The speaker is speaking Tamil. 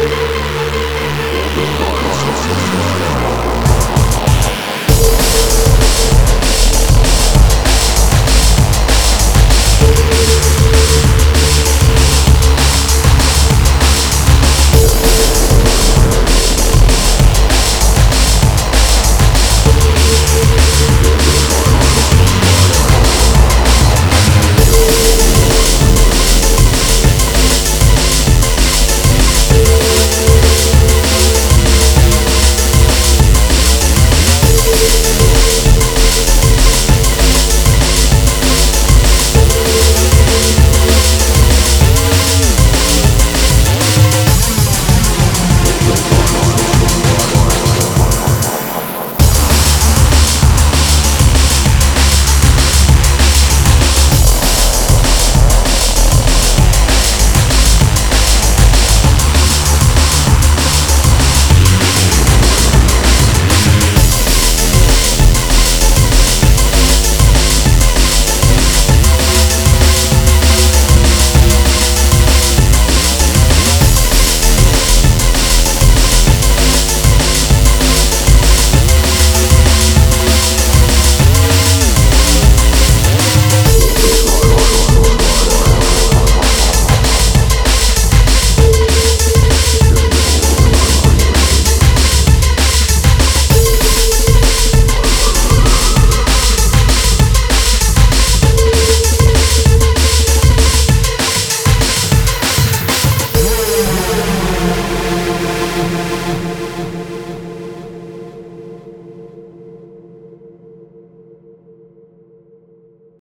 Música